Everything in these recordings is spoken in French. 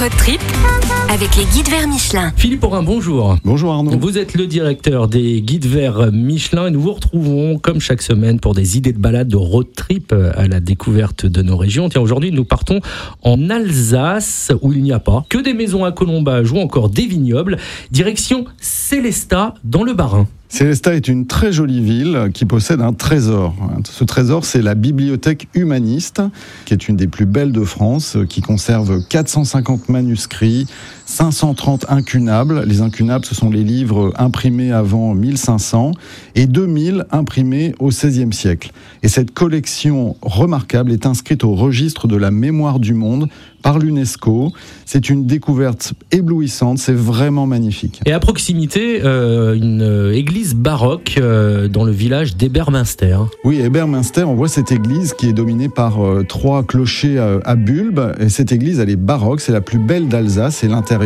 Road trip avec les guides vers Michelin. Philippe Aurin, bonjour. Bonjour Arnaud. Vous êtes le directeur des guides vers Michelin et nous vous retrouvons comme chaque semaine pour des idées de balade de road trip à la découverte de nos régions. Tiens, aujourd'hui nous partons en Alsace où il n'y a pas que des maisons à colombage ou encore des vignobles. Direction Célestat dans le Bas-Rhin. Célestat est une très jolie ville qui possède un trésor. Ce trésor, c'est la bibliothèque humaniste, qui est une des plus belles de France, qui conserve 450 manuscrits, 530 incunables. Les incunables, ce sont les livres imprimés avant 1500 et 2000 imprimés au XVIe siècle. Et cette collection remarquable est inscrite au registre de la mémoire du monde par l'UNESCO. C'est une découverte éblouissante, c'est vraiment magnifique. Et à proximité, euh, une église baroque euh, dans le village d'Eberminster. Oui, Eberminster, on voit cette église qui est dominée par euh, trois clochers euh, à bulbes. Et cette église, elle est baroque, c'est la plus belle d'Alsace. Et l'intérieur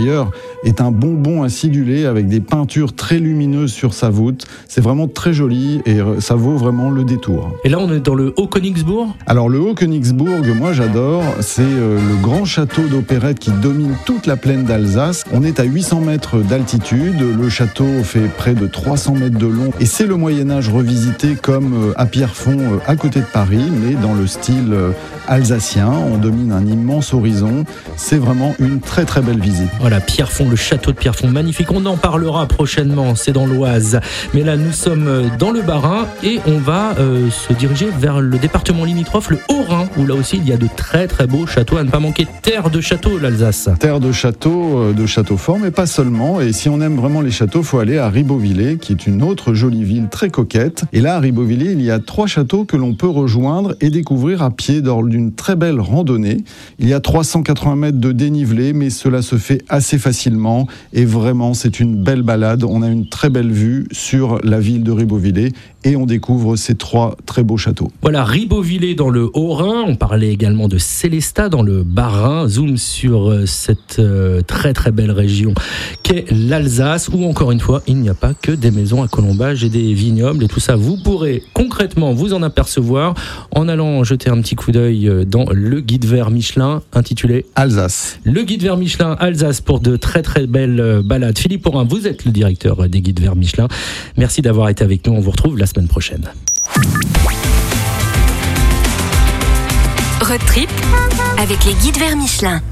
est un bonbon acidulé avec des peintures très lumineuses sur sa voûte. C'est vraiment très joli et euh, ça vaut vraiment le détour. Et là, on est dans le Haut-Königsbourg. Alors le Haut-Königsbourg, moi j'adore, c'est euh, le grand château d'opérette qui domine toute la plaine d'Alsace. On est à 800 mètres d'altitude, le château fait près de 300 mètres de long et c'est le Moyen Âge revisité comme euh, à Pierrefonds à côté de Paris, mais dans le style alsacien. On domine un immense horizon. C'est vraiment une très très belle visite. Voilà, Pierrefonds, le château de Pierrefonds, magnifique. On en parlera prochainement, c'est dans l'Oise. Mais là, nous sommes euh, dans le Bas-Rhin et on va euh, se diriger vers le département limitrophe, le Haut-Rhin, où là aussi il y a de très très beaux châteaux. À ne pas manquer, terre de châteaux, l'Alsace. Terre de châteaux, euh, de châteaux forts, mais pas seulement. Et si on aime vraiment les châteaux, faut aller à Ribeauvillé, qui est une autre jolie ville très coquette. Et là, à Ribeauvillé, il y a trois châteaux que l'on peut rejoindre et découvrir à pied lors d'une très belle randonnée. Il y a 380 mètres de dénivelé, mais cela se fait assez facilement. Et vraiment, c'est une belle balade. On a une très belle vue sur la ville de Ribeauvillé et on découvre ces trois très beaux châteaux. Voilà, Ribeauvillé dans le Haut-Rhin. On parlait également de Célestat dans le Bas-Rhin. Zoom sur euh, cette euh, très très belle région qu'est l'Alsace, où encore une fois, il n'y a pas que des maisons à colombage et des vignobles et tout ça. Vous pourrez concrètement vous en apercevoir en allant jeter un petit coup d'œil euh, dans le guide vert Michelin intitulé Alsace. Le guide vert Michelin Alsace pour de très très belles euh, balades. Philippe Porin, vous êtes le directeur des guides vert Michelin. Merci d'avoir été avec nous. On vous retrouve la semaine prochaine. Road trip avec les guides vers Michelin.